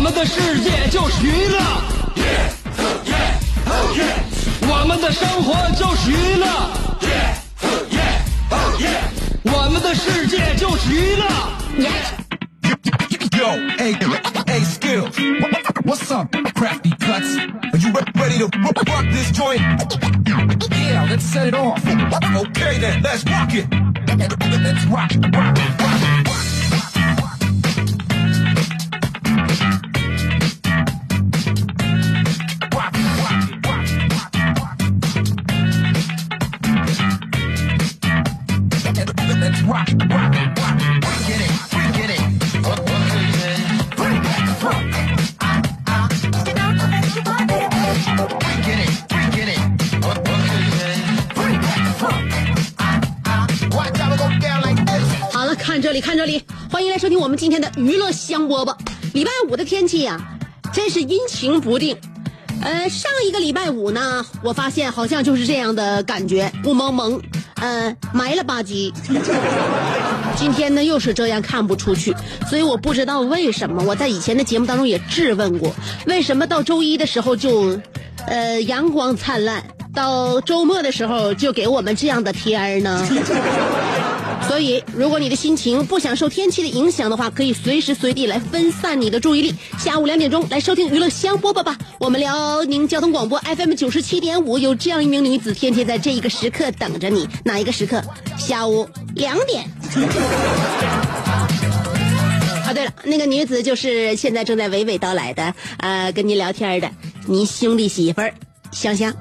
我们的世界就是娱乐，我们的生活就是娱乐，我们的世界就是娱乐。Yo, hey, hey, skills. What's up, crafty cuts? Are you ready to rock this joint? Yeah, let's set it off. Okay then, let's rock it. Let's rock, rock, rock. 香饽饽。礼拜五的天气呀、真是阴晴不定。呃，上一个礼拜五呢，我发现好像就是这样的感觉，雾蒙蒙，呃，埋了吧唧。今天呢，又是这样看不出去，所以我不知道为什么。我在以前的节目当中也质问过，为什么到周一的时候就，呃，阳光灿烂，到周末的时候就给我们这样的天儿呢？所以，如果你的心情不想受天气的影响的话，可以随时随地来分散你的注意力。下午两点钟来收听娱乐香饽饽吧，我们辽宁交通广播 FM 九十七点五，有这样一名女子，天天在这一个时刻等着你。哪一个时刻？下午两点。啊，对了，那个女子就是现在正在娓娓道来的，呃，跟您聊天的，您兄弟媳妇儿香香。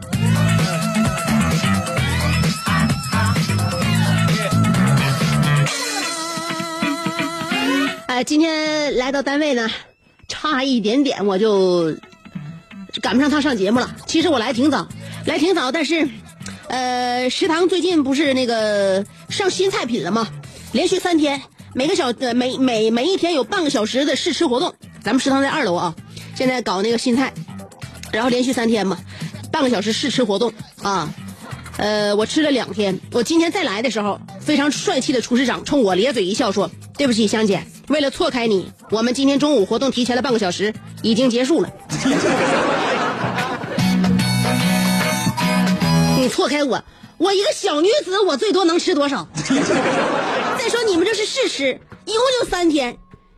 今天来到单位呢，差一点点我就赶不上他上节目了。其实我来挺早，来挺早，但是，呃，食堂最近不是那个上新菜品了吗？连续三天，每个小呃每每每一天有半个小时的试吃活动。咱们食堂在二楼啊，现在搞那个新菜，然后连续三天嘛，半个小时试吃活动啊。呃，我吃了两天。我今天再来的时候，非常帅气的厨师长冲我咧嘴一笑说：“对不起，香姐，为了错开你，我们今天中午活动提前了半个小时，已经结束了。”你错开我，我一个小女子，我最多能吃多少？再说你们这是试吃，一共就三天，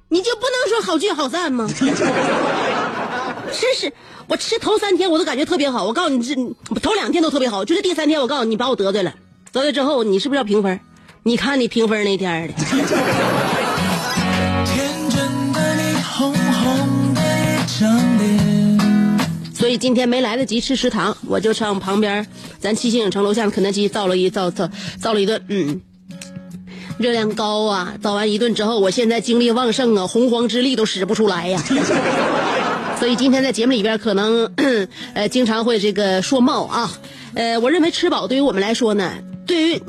你就不能说好聚好散吗？真是，我吃头三天我都感觉特别好，我告诉你，这头两天都特别好，就是第三天我告诉你，把我得罪了，得罪之后你是不是要评分？你看你评分那天的。以今天没来得及吃食堂，我就上旁边咱七星影城楼下的肯德基造了一造造造了一顿，嗯，热量高啊！造完一顿之后，我现在精力旺盛啊，洪荒之力都使不出来呀。所以今天在节目里边可能呃经常会这个说冒啊，呃，我认为吃饱对于我们来说呢，对于。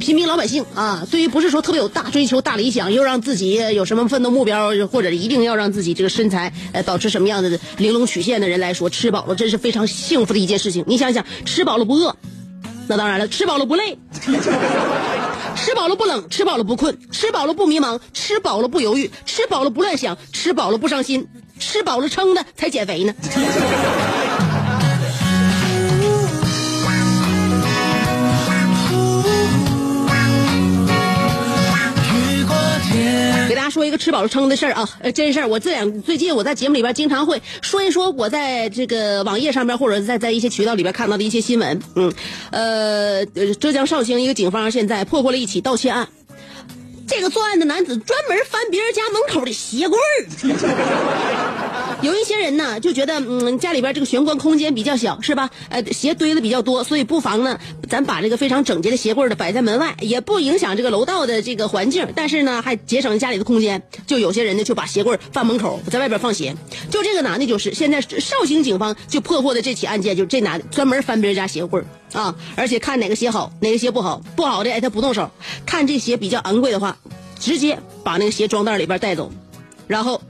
平民老百姓啊，对于不是说特别有大追求、大理想，又让自己有什么奋斗目标，或者一定要让自己这个身材呃保持什么样的玲珑曲线的人来说，吃饱了真是非常幸福的一件事情。你想想，吃饱了不饿，那当然了，吃饱了不累，吃饱了不冷，吃饱了不困，吃饱了不迷茫，吃饱了不犹豫，吃饱了不乱想，吃饱了不伤心，吃饱了撑的才减肥呢。吃饱了撑的事儿啊，真事儿。我这两最近我在节目里边经常会说一说我在这个网页上边或者在在一些渠道里边看到的一些新闻。嗯，呃浙江绍兴一个警方现在破获了一起盗窃案。这个作案的男子专门翻别人家门口的鞋柜儿，有一些人呢就觉得，嗯，家里边这个玄关空间比较小，是吧？呃，鞋堆的比较多，所以不妨呢，咱把这个非常整洁的鞋柜呢摆在门外，也不影响这个楼道的这个环境，但是呢，还节省家里的空间。就有些人呢就把鞋柜放门口，在外边放鞋。就这个男的，就是现在绍兴警方就破获的这起案件，就这男的专门翻别人家鞋柜啊，而且看哪个鞋好，哪个鞋不好，不好的哎他不动手，看这鞋比较昂贵的话，直接把那个鞋装袋里边带走，然后。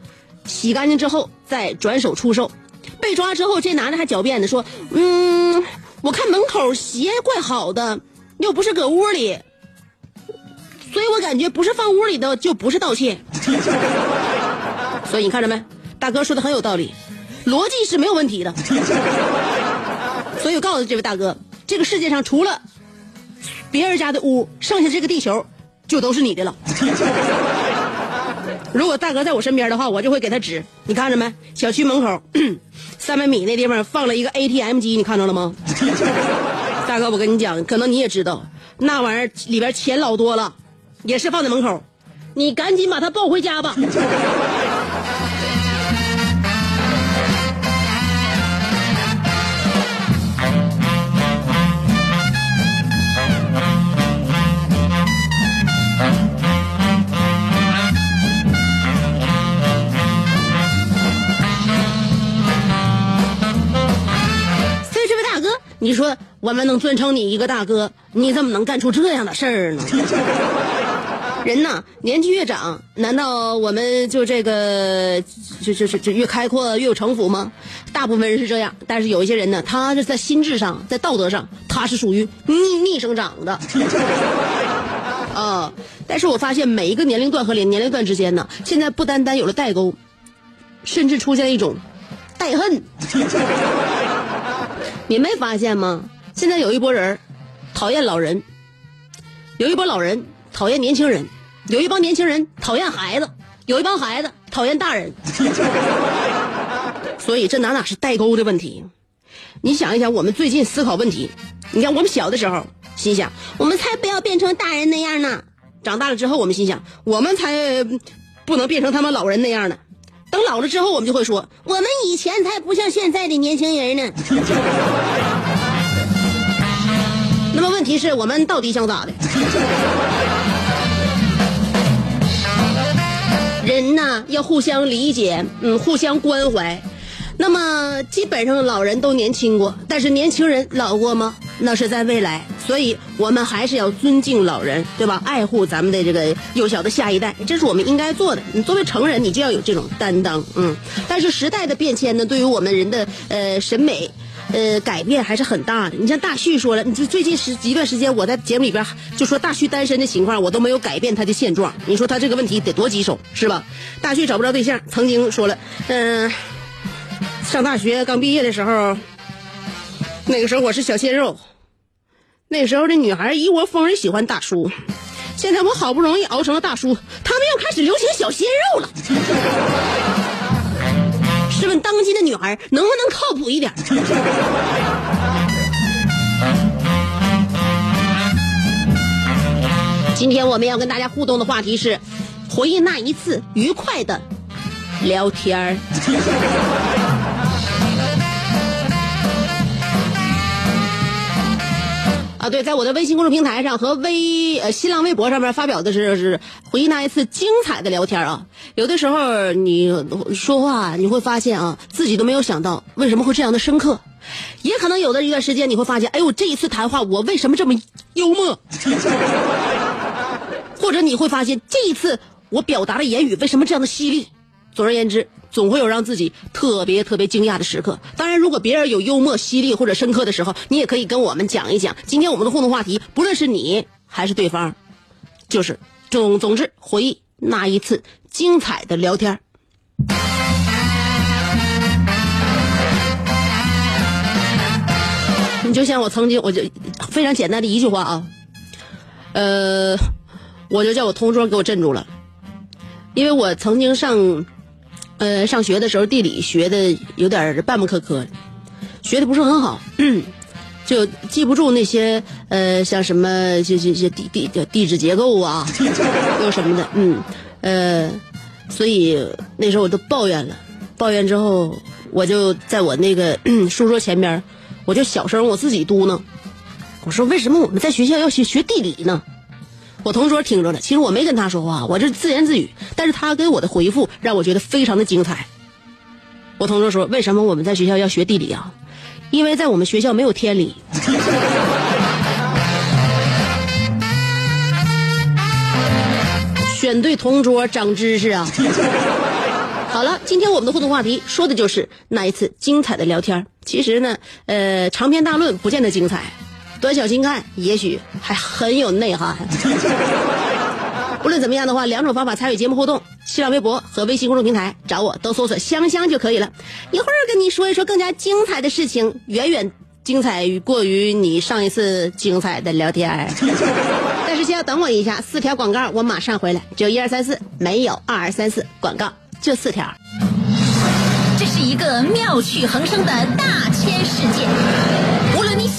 洗干净之后再转手出售，被抓之后，这男的还狡辩的说：“嗯，我看门口鞋怪好的，又不是搁屋里，所以我感觉不是放屋里的就不是盗窃。所以你看着没，大哥说的很有道理，逻辑是没有问题的。所以我告诉这位大哥，这个世界上除了别人家的屋，剩下这个地球就都是你的了。” 如果大哥在我身边的话，我就会给他指。你看着没？小区门口 三百米那地方放了一个 ATM 机，你看着了吗？大哥，我跟你讲，可能你也知道，那玩意儿里边钱老多了，也是放在门口。你赶紧把它抱回家吧。你说我们能尊称你一个大哥，你怎么能干出这样的事儿呢？人呐，年纪越长，难道我们就这个就就就就越开阔越有城府吗？大部分人是这样，但是有一些人呢，他是在心智上，在道德上，他是属于逆逆生长的。啊！但是我发现每一个年龄段和年年龄段之间呢，现在不单单有了代沟，甚至出现一种代恨。你没发现吗？现在有一波人讨厌老人，有一波老人讨厌年轻人，有一帮年轻人讨厌孩子，有一帮孩子讨厌大人。所以这哪哪是代沟的问题？你想一想，我们最近思考问题，你看我们小的时候心想，我们才不要变成大人那样呢。长大了之后，我们心想，我们才不能变成他们老人那样呢。等老了之后，我们就会说，我们以前才不像现在的年轻人呢。那么问题是我们到底想咋的？人呐，要互相理解，嗯，互相关怀。那么基本上老人都年轻过，但是年轻人老过吗？那是在未来。所以我们还是要尊敬老人，对吧？爱护咱们的这个幼小的下一代，这是我们应该做的。你作为成人，你就要有这种担当，嗯。但是时代的变迁呢，对于我们人的呃审美，呃改变还是很大的。你像大旭说了，你就最近时一段时间，我在节目里边就说大旭单身的情况，我都没有改变他的现状。你说他这个问题得多棘手，是吧？大旭找不着对象，曾经说了，嗯。上大学刚毕业的时候，那个时候我是小鲜肉，那时候的女孩一窝蜂的喜欢大叔。现在我好不容易熬成了大叔，他们又开始流行小鲜肉了。试问当今的女孩能不能靠谱一点？今天我们要跟大家互动的话题是回忆那一次愉快的聊天儿。啊，对，在我的微信公众平台上和微呃新浪微博上面发表的是是回忆那一次精彩的聊天啊。有的时候你说话你会发现啊，自己都没有想到为什么会这样的深刻，也可能有的一段时间你会发现，哎呦，这一次谈话我为什么这么幽默？或者你会发现这一次我表达的言语为什么这样的犀利？总而言之。总会有让自己特别特别惊讶的时刻。当然，如果别人有幽默、犀利或者深刻的时候，你也可以跟我们讲一讲。今天我们的互动话题，不论是你还是对方，就是总总之回忆那一次精彩的聊天。你就像我曾经，我就非常简单的一句话啊，呃，我就叫我同桌给我镇住了，因为我曾经上。呃，上学的时候地理学的有点半不磕磕，学的不是很好，就记不住那些呃，像什么这这这地地地质结构啊，又什么的，嗯，呃，所以那时候我都抱怨了，抱怨之后，我就在我那个 书桌前边，我就小声我自己嘟囔，我说为什么我们在学校要学学地理呢？我同桌听着了，其实我没跟他说话，我这自言自语，但是他给我的回复让我觉得非常的精彩。我同桌说：“为什么我们在学校要学地理啊？因为在我们学校没有天理。”选对同桌长知识啊！好了，今天我们的互动话题说的就是那一次精彩的聊天。其实呢，呃，长篇大论不见得精彩，短小精干也许还很有内涵。无论怎么样的话，两种方法参与节目互动：新浪微博和微信公众平台，找我都搜索“香香”就可以了。一会儿跟你说一说更加精彩的事情，远远精彩于过于你上一次精彩的聊天。但是先要等我一下，四条广告我马上回来。只有一二三四，没有二二三四，广告就四条。这是一个妙趣横生的大千世界。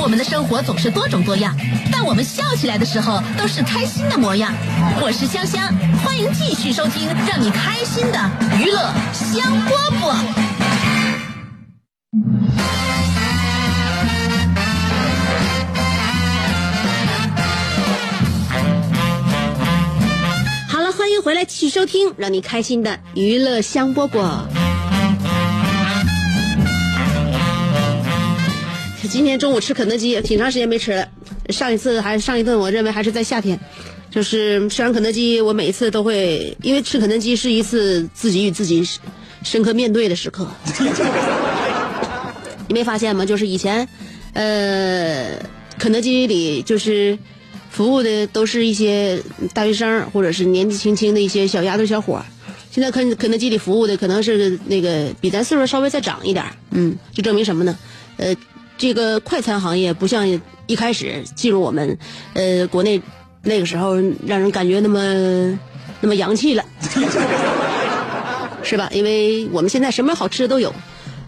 我们的生活总是多种多样，但我们笑起来的时候都是开心的模样。我是香香，欢迎继续收听让你开心的娱乐香饽饽。好了，欢迎回来，继续收听让你开心的娱乐香饽饽。今天中午吃肯德基，挺长时间没吃了。上一次还上一顿，我认为还是在夏天。就是吃完肯德基，我每一次都会，因为吃肯德基是一次自己与自己深刻面对的时刻。你没发现吗？就是以前，呃，肯德基里就是服务的都是一些大学生或者是年纪轻轻的一些小丫头小伙儿。现在肯肯德基里服务的可能是那个比咱岁数稍微再长一点儿，嗯，就证明什么呢？呃，这个快餐行业不像一开始进入我们呃国内那个时候让人感觉那么那么洋气了，是吧？因为我们现在什么好吃的都有，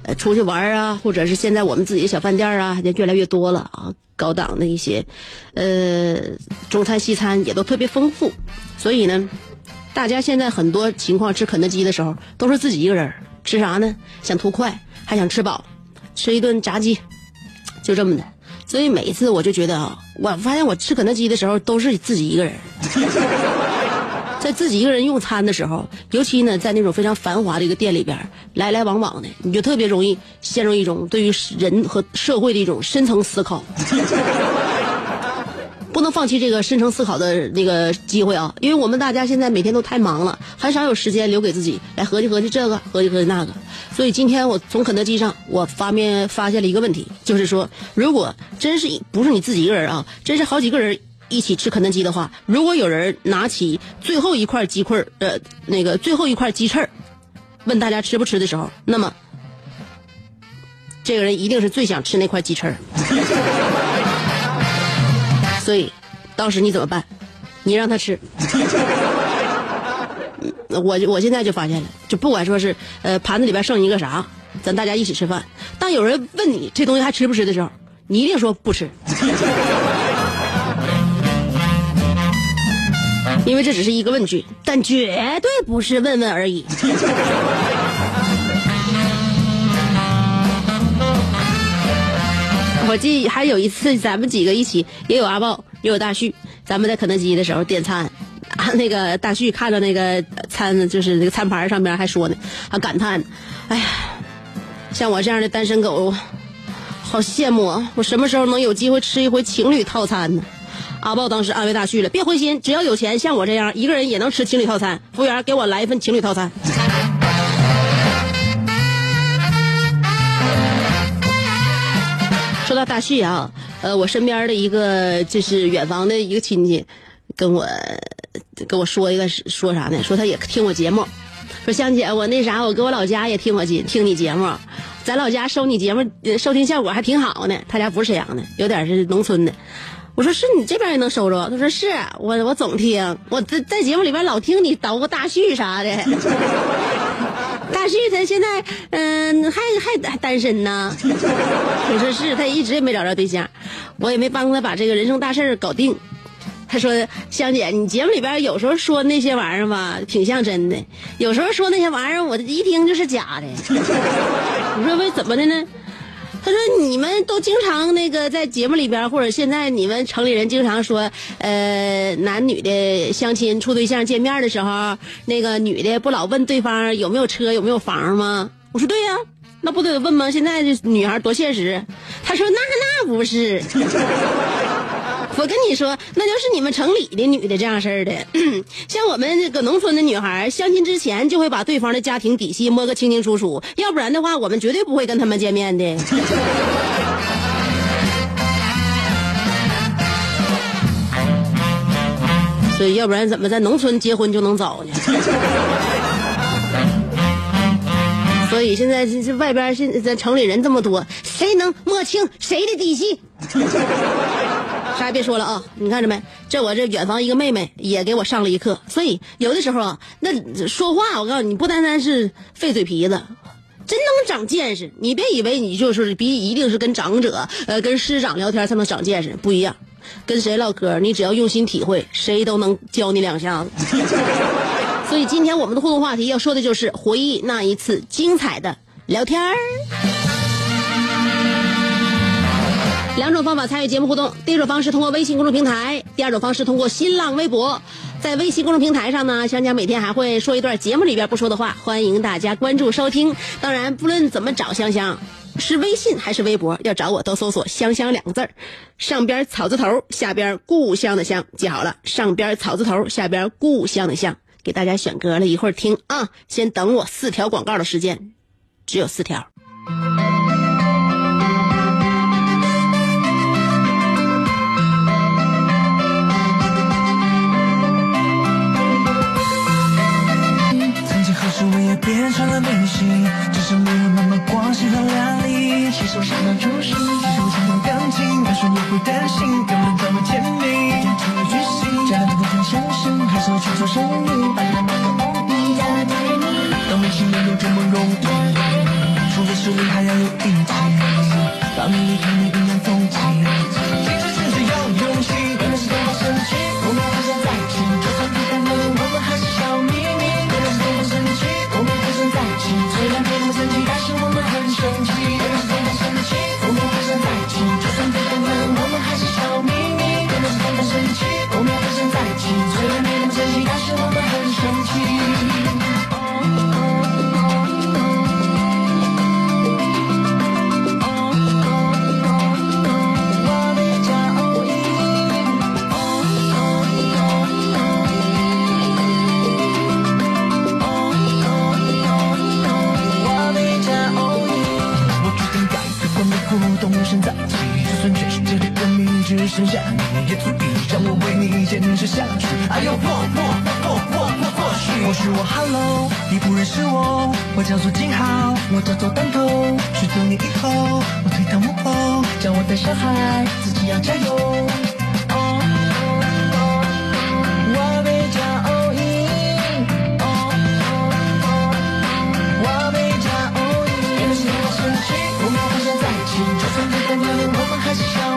呃，出去玩啊，或者是现在我们自己的小饭店啊，也越来越多了啊，高档的一些呃中餐西餐也都特别丰富，所以呢，大家现在很多情况吃肯德基的时候都是自己一个人吃啥呢？想图快，还想吃饱，吃一顿炸鸡，就这么的。所以每一次我就觉得啊，我发现我吃肯德基的时候都是自己一个人，在自己一个人用餐的时候，尤其呢在那种非常繁华的一个店里边，来来往往的，你就特别容易陷入一种对于人和社会的一种深层思考。不能放弃这个深层思考的那个机会啊！因为我们大家现在每天都太忙了，很少有时间留给自己来合计合计这个，合计合计那个。所以今天我从肯德基上，我发面发现了一个问题，就是说，如果真是不是你自己一个人啊，真是好几个人一起吃肯德基的话，如果有人拿起最后一块鸡块呃，那个最后一块鸡翅，问大家吃不吃的时候，那么这个人一定是最想吃那块鸡翅。所以，当时你怎么办？你让他吃。我我现在就发现了，就不管说是呃盘子里边剩一个啥，咱大家一起吃饭。当有人问你这东西还吃不吃的时候，你一定说不吃，因为这只是一个问句，但绝对不是问问而已。我记还有一次，咱们几个一起，也有阿豹，也有大旭，咱们在肯德基的时候点餐，那个大旭看到那个餐，就是那个餐盘上边还说呢，还感叹，哎呀，像我这样的单身狗，好羡慕啊！我什么时候能有机会吃一回情侣套餐呢？阿豹当时安慰大旭了，别灰心，只要有钱，像我这样一个人也能吃情侣套餐。服务员，给我来一份情侣套餐。大旭啊，呃，我身边的一个就是远房的一个亲戚，跟我跟我说一个说啥呢？说他也听我节目，说香姐，我那啥，我搁我老家也听我节听你节目，咱老家收你节目收听效果还挺好呢。他家不是沈阳的，有点是农村的。我说是你这边也能收着？他说是我我总听，我在在节目里边老听你捣鼓大旭啥的。大旭他现在嗯、还还还单身呢。你 说是，他一直也没找着对象，我也没帮他把这个人生大事儿搞定。他说：“香姐，你节目里边有时候说那些玩意儿吧，挺像真的；有时候说那些玩意儿，我一听就是假的。”你说：“为怎么的呢？”他说：“你们都经常那个在节目里边，或者现在你们城里人经常说，呃，男女的相亲处对象见面的时候，那个女的不老问对方有没有车有没有房吗？”我说：“对呀、那不得问吗？现在这女孩多现实。”他说：“那那不是。”我跟你说，那就是你们城里的女的这样式儿的，像我们这个农村的女孩，相亲之前就会把对方的家庭底细摸个清清楚楚，要不然的话，我们绝对不会跟他们见面的。所以，要不然怎么在农村结婚就能早呢？所以现在这这外边现在城里人这么多，谁能摸清谁的底细？啥也别说了啊！你看着没？这我这远房一个妹妹也给我上了一课。所以有的时候啊，那说话我告诉你，不单单是费嘴皮子，真能长见识。你别以为你就是比一定是跟长者呃跟师长聊天才能长见识，不一样。跟谁唠嗑，你只要用心体会，谁都能教你两下子。所以今天我们的互动话题要说的就是回忆那一次精彩的聊天儿。两种方法参与节目互动，第一种方式通过微信公众平台，第二种方式通过新浪微博。在微信公众平台上呢，香香每天还会说一段节目里边不说的话，欢迎大家关注收听。当然，不论怎么找香香，是微信还是微博，要找我都搜索“香香”两个字儿，上边草字头，下边故乡的乡，记好了，上边草字头，下边故乡的乡。给大家选歌了，一会儿听啊，先等我四条广告的时间，只有四条。剩下你，也足以让我为你坚持下去。哎呦，或或或或或或许，或许我 Hello，你不认识我，我叫做金浩，我叫做单头。许多年以后，我退到幕后，叫我带小孩，自己要加油。哦我被骄傲赢。哦我被骄傲赢。原来是多么神奇，我们好像在一起，就算不可能，我们还是小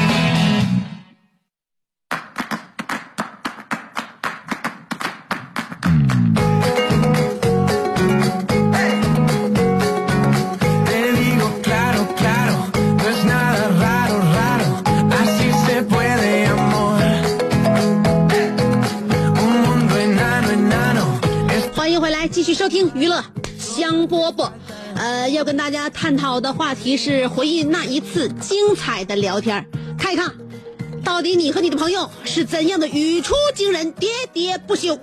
波波。呃，要跟大家探讨的话题是回忆那一次精彩的聊天，看一看，到底你和你的朋友是怎样的语出惊人、喋喋不休。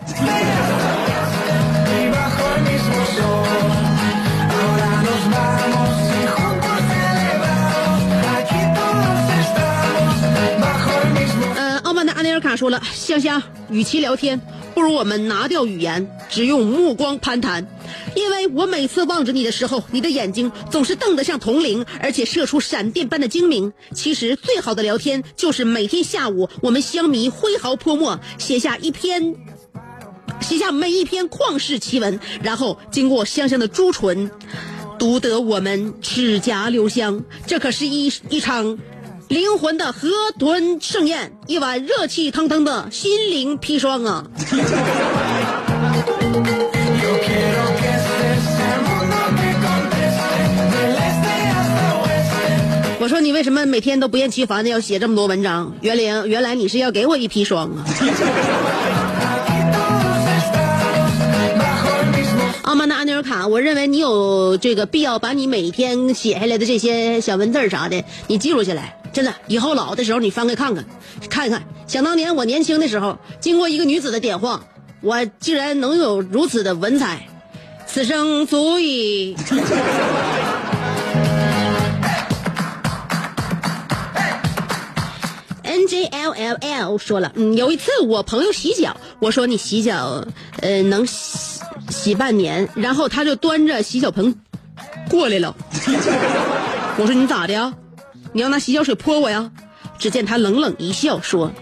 呃，傲慢的阿尼尔卡说了，香香，与其聊天，不如我们拿掉语言，只用目光攀谈。因为我每次望着你的时候，你的眼睛总是瞪得像铜铃，而且射出闪电般的精明。其实最好的聊天，就是每天下午我们香迷挥毫泼墨，写下一篇，写下每一篇旷世奇闻，然后经过香香的朱唇，读得我们齿颊留香。这可是一一场。灵魂的河豚盛宴，一碗热气腾腾的心灵砒霜啊！我说你为什么每天都不厌其烦的要写这么多文章？袁玲，原来你是要给我一砒霜啊！阿曼达安尼尔卡，我认为你有这个必要把你每天写下来的这些小文字啥的，你记录下来。真的，以后老的时候你翻开看看，看看。想当年我年轻的时候，经过一个女子的点化，我竟然能有如此的文采，此生足矣。N J L L L 说了，嗯，有一次我朋友洗脚，我说你洗脚，呃，能洗洗半年，然后他就端着洗脚盆过来了。我说你咋的呀？你要拿洗脚水泼我呀？只见他冷冷一笑，说：“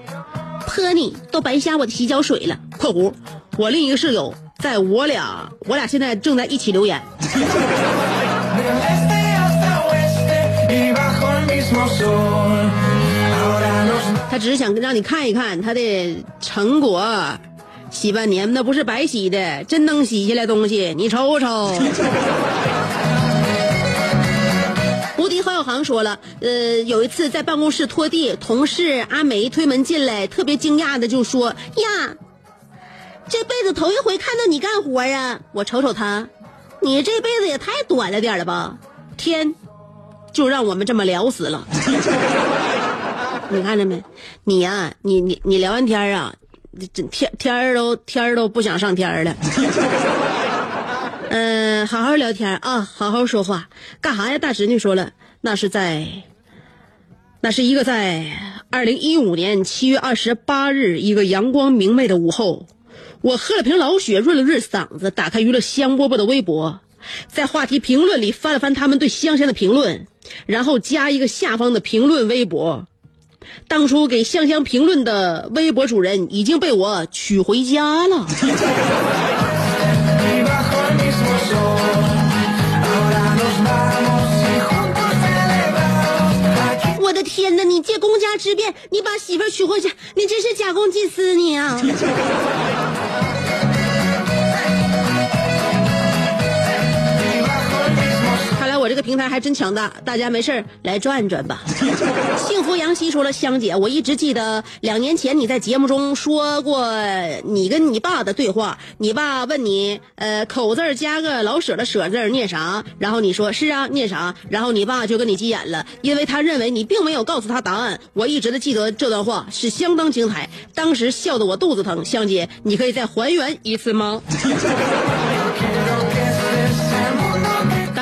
泼你都白瞎我的洗脚水了。”（括弧我另一个室友在我俩我俩现在正在一起留言。他只是想让你看一看他的成果，洗半年那不是白洗的，真能洗下来东西，你瞅瞅。无敌何小航说了，呃，有一次在办公室拖地，同事阿梅推门进来，特别惊讶的就说：“呀，这辈子头一回看到你干活啊！”我瞅瞅他，你这辈子也太短了点了吧？天，就让我们这么聊死了。你看着没？你呀、你你你聊完天儿啊，这天天儿都天儿都不想上天儿了。嗯、好好聊天啊，好好说话。干啥呀？大侄女说了，那是在，那是一个在二零一五年七月二十八日一个阳光明媚的午后，我喝了瓶老雪润了润嗓子，打开娱乐香饽饽的微博，在话题评论里翻了翻他们对香香的评论，然后加一个下方的评论微博。当初给香香评论的微博主人已经被我娶回家了。我的天哪！你借公家之便，你把媳妇儿娶回家，你真是假公济私你啊！平台还真强大，大家没事儿来转转吧。幸福杨希说了，香姐，我一直记得两年前你在节目中说过你跟你爸的对话，你爸问你，呃，口字加个老舍的舍字念啥？然后你说是啊，念啥？然后你爸就跟你急眼了，因为他认为你并没有告诉他答案。我一直都记得这段话是相当精彩，当时笑得我肚子疼。香姐，你可以再还原一次吗？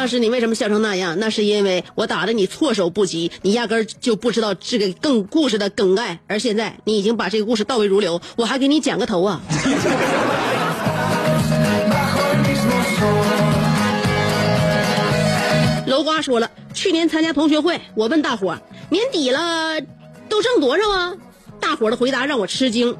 当时你为什么笑成那样？那是因为我打的你措手不及，你压根儿就不知道这个更故事的梗概。而现在你已经把这个故事倒背如流，我还给你剪个头啊！楼瓜说了，去年参加同学会，我问大伙儿年底了都挣多少啊？大伙儿的回答让我吃惊。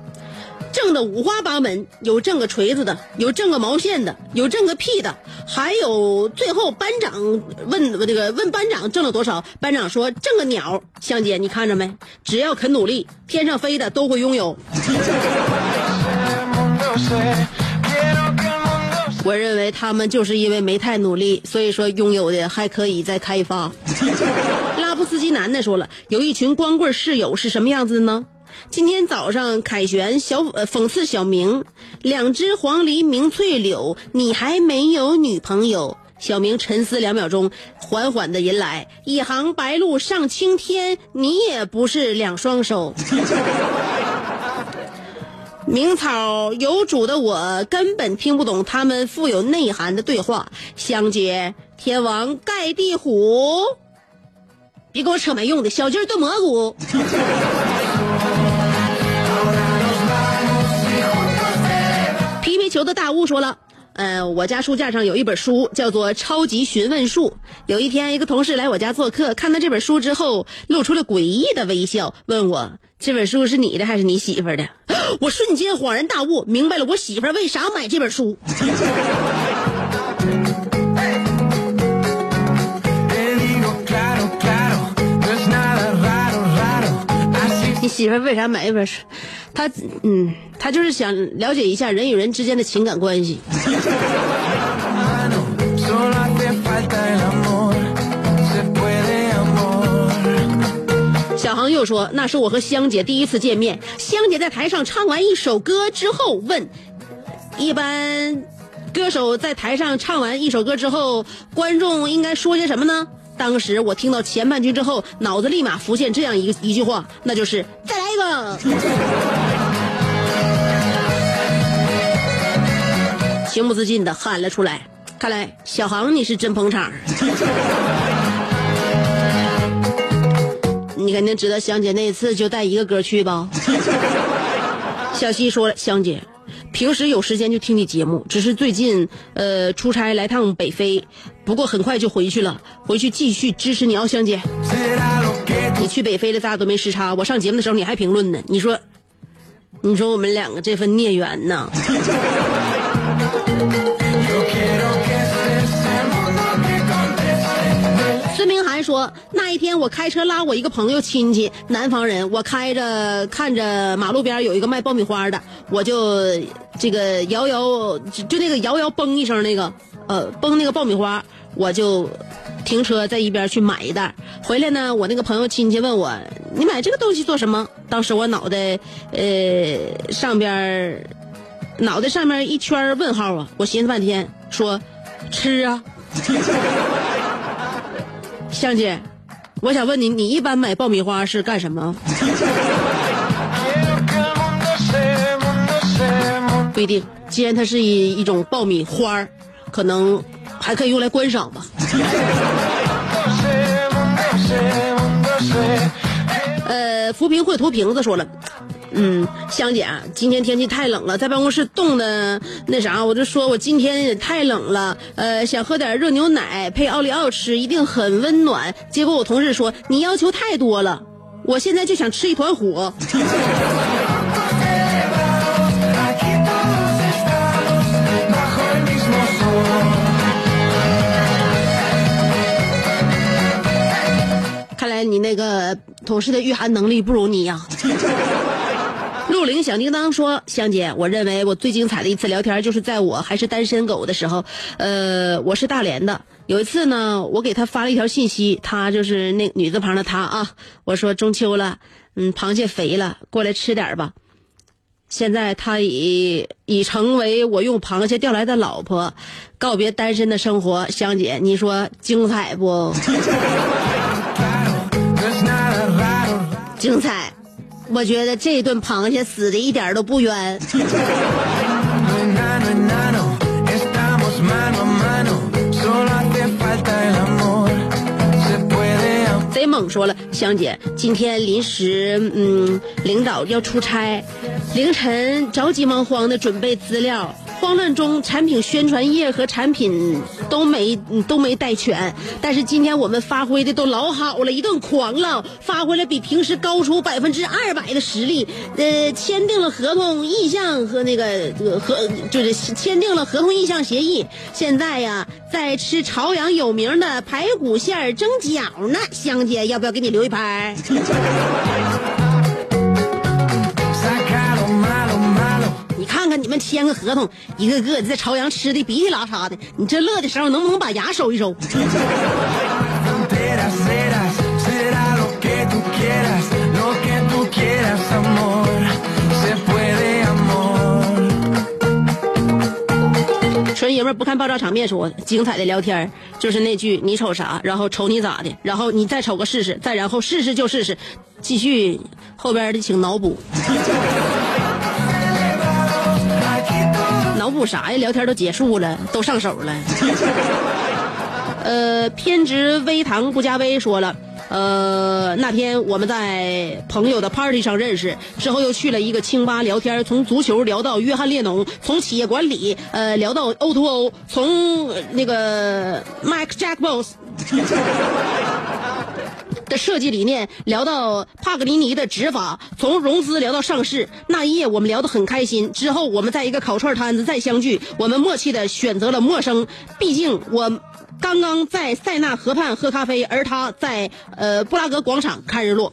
挣的五花八门，有挣个锤子的，有挣个毛线的，有挣个屁的，还有最后班长问这个问班长挣了多少，班长说挣个鸟。香姐，你看着没？只要肯努力，天上飞的都会拥有。我认为他们就是因为没太努力，所以说拥有的还可以再开发。拉夫斯基男的说了，有一群光棍室友是什么样子的呢？今天早上，凯旋小讽刺小明，两只黄鹂鸣翠柳，你还没有女朋友。小明沉思两秒钟，缓缓的吟来：一行白鹭上青天，你也不是两双手。名草有主的我根本听不懂他们富有内涵的对话。香姐，天王盖地虎，别给我扯没用的，小鸡炖蘑菇。的大屋说了，呃，我家书架上有一本书，叫做《超级询问术》。有一天，一个同事来我家做客，看到这本书之后，露出了诡异的微笑，问我这本书是你的还是你媳妇的？我瞬间恍然大悟，明白了我媳妇为啥买这本书。你媳妇为啥买一本书？他嗯，他就是想了解一下人与人之间的情感关系。小航又说：“那是我和香姐第一次见面。香姐在台上唱完一首歌之后问，一般歌手在台上唱完一首歌之后，观众应该说些什么呢？”当时我听到前半句之后，脑子立马浮现这样一个一句话，那就是再来一个。情不自禁的喊了出来。看来小航你是真捧场。你肯定知道香姐那次就带一个歌去吧？小西说，香姐。平时有时间就听你节目，只是最近呃出差来趟北非，不过很快就回去了，回去继续支持你哦，香姐。你去北非了，咱俩都没时差。我上节目的时候你还评论呢，你说，你说我们两个这份孽缘呢？孙明涵说：“那一天我开车拉我一个朋友亲戚，南方人。我开着看着马路边有一个卖爆米花的，我就这个摇摇，就那个摇摇嘣一声那个，呃，嘣那个爆米花，我就停车在一边去买一袋。回来呢，我那个朋友亲戚问我：你买这个东西做什么？当时我脑袋呃上边脑袋上面一圈问号啊！我寻思半天，说吃啊。”香姐，我想问你，你一般买爆米花是干什么？不一定，既然它是一一种爆米花可能还可以用来观赏吧。呃，扶贫绘图瓶子说了。嗯，香姐，今天天气太冷了，在办公室冻的那啥，我就说我今天也太冷了，呃，想喝点热牛奶配奥利奥吃，一定很温暖。结果我同事说你要求太多了，我现在就想吃一团火。看来你那个同事的御寒能力不如你呀。六零小叮当说：“香姐，我认为我最精彩的一次聊天就是在我还是单身狗的时候。呃，我是大连的，有一次呢，我给他发了一条信息，他就是那女字旁的他啊。我说中秋了，嗯，螃蟹肥了，过来吃点吧。现在他已已成为我用螃蟹钓来的老婆，告别单身的生活。香姐，你说精彩不？精彩。”我觉得这顿螃蟹死的一点都不冤。贼猛说了，香姐，今天临时嗯，领导要出差，凌晨着急忙慌的准备资料。慌乱中，产品宣传页和产品都没都没带全。但是今天我们发挥的都老好了，一顿狂唠，发挥了比平时高出百分之二百的实力。呃，签订了合同意向和那个合就是签订了合同意向协议。现在呀，在吃朝阳有名的排骨馅蒸饺呢。香姐，要不要给你留一盘？你们签个合同，一个个的在朝阳吃的鼻涕拉碴的，你这乐的时候能不能把牙收一收？纯爷们不看爆炸场面说，精彩的聊天就是那句你瞅啥，然后瞅你咋的，然后你再瞅个试试，再然后试试就试试，继续后边的请脑补。脑补啥呀？聊天都结束了，都上手了。呃，偏执微糖不加微说了，呃，那天我们在朋友的 party 上认识，之后又去了一个清吧聊天，从足球聊到约翰列侬，从企业管理呃聊到 O to O，从那个 Mike Jack Boss。的设计理念聊到帕格尼尼的执法，从融资聊到上市，那一夜我们聊得很开心。之后我们在一个烤串摊子再相聚，我们默契的选择了陌生，毕竟我刚刚在塞纳河畔喝咖啡，而他在呃布拉格广场看日落。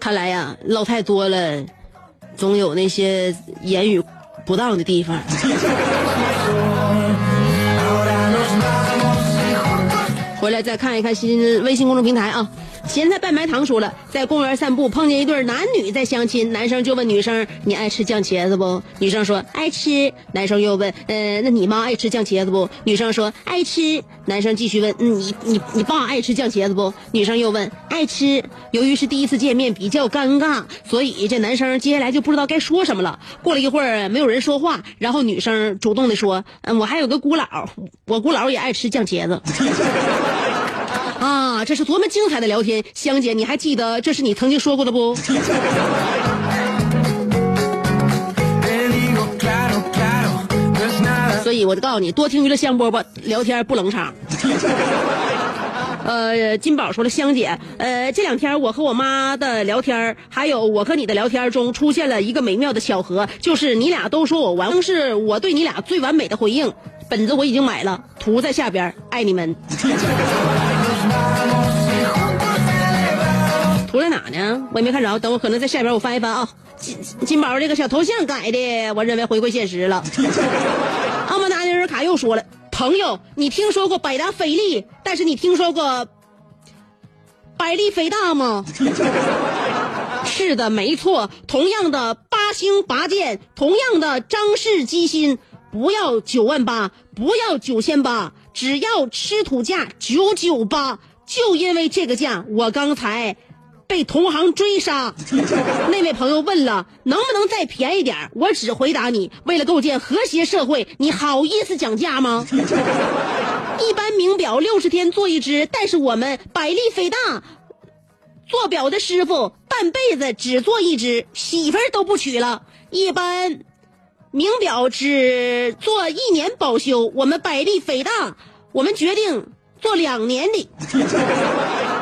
看来呀，唠太多了，总有那些言语。不当的地方。回来再看一看新微信公众平台啊。咸菜拌白糖说了，在公园散步碰见一对男女在相亲，男生就问女生：“你爱吃酱茄子不？”女生说：“爱吃。”男生又问：“呃，那你妈爱吃酱茄子不？”女生说：“爱吃。”男生继续问：“你你你爸爱吃酱茄子不？”女生又问：“爱吃。”由于是第一次见面，比较尴尬，所以这男生接下来就不知道该说什么了。过了一会儿，没有人说话，然后女生主动的说：“嗯，我还有个姑姥，我姑姥也爱吃酱茄子。”啊，这是多么精彩的聊天！香姐，你还记得这是你曾经说过的不？所以我就告诉你，多听娱乐香饽饽，聊天不冷场。呃，金宝说了，香姐，呃，这两天我和我妈的聊天，还有我和你的聊天中，出现了一个美妙的巧合，就是你俩都说我完，是我对你俩最完美的回应。本子我已经买了，图在下边，爱你们。图在哪呢？我也没看着，等我可能在下边我翻一翻啊。金金宝这个小头像改的，我认为回归现实了。阿曼达尼尔卡又说了，朋友，你听说过百达翡丽，但是你听说过百丽飞大吗？是的，没错，同样的八星拔剑，同样的张氏鸡心，不要九万八，不要九千八，只要吃土价九九八。就因为这个价，我刚才被同行追杀。那位朋友问了，能不能再便宜点？我只回答你：为了构建和谐社会，你好意思讲价吗？一般名表六十天做一只，但是我们百利飞大做表的师傅半辈子只做一只，媳妇儿都不娶了。一般名表只做一年保修，我们百利飞大，我们决定。做两年的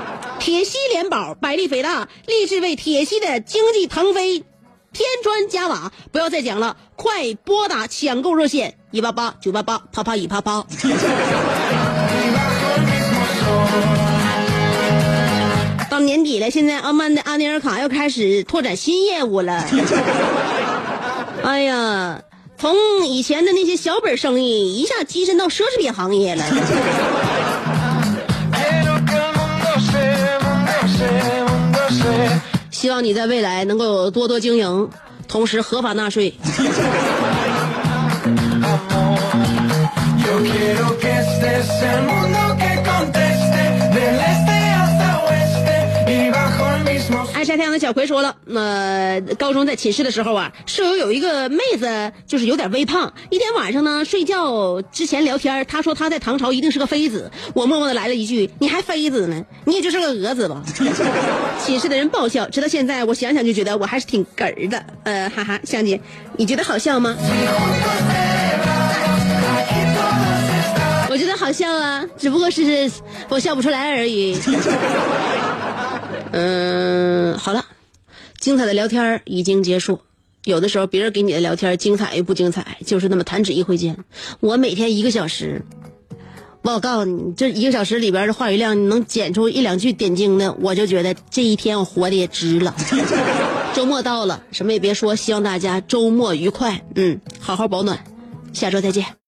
铁西联保，百利肥大，立志为铁西的经济腾飞，添砖加瓦。不要再讲了，快拨打抢购热线一八八九八八啪啪一啪啪。到年底了，现在阿曼的阿尼尔卡要开始拓展新业务了。哎呀，从以前的那些小本生意，一下跻身到奢侈品行业了。希望你在未来能够多多经营，同时合法纳税。爱晒太阳的小葵说了，呃，高中在寝室的时候啊，舍友有一个妹子，就是有点微胖。一天晚上呢，睡觉之前聊天，她说她在唐朝一定是个妃子，我默默的来了一句：“你还妃子呢？你也就是个蛾子吧。”寝室的人爆笑，直到现在，我想想就觉得我还是挺哏儿的。呃，哈哈，香姐，你觉得好笑吗？我觉得好笑啊，只不过是我笑不出来而已。嗯，好了，精彩的聊天已经结束。有的时候别人给你的聊天精彩与不精彩，就是那么弹指一挥间。我每天一个小时，我告诉你，这一个小时里边的话语量，能剪出一两句点睛的，我就觉得这一天我活的也值了。周末到了，什么也别说，希望大家周末愉快，嗯，好好保暖，下周再见。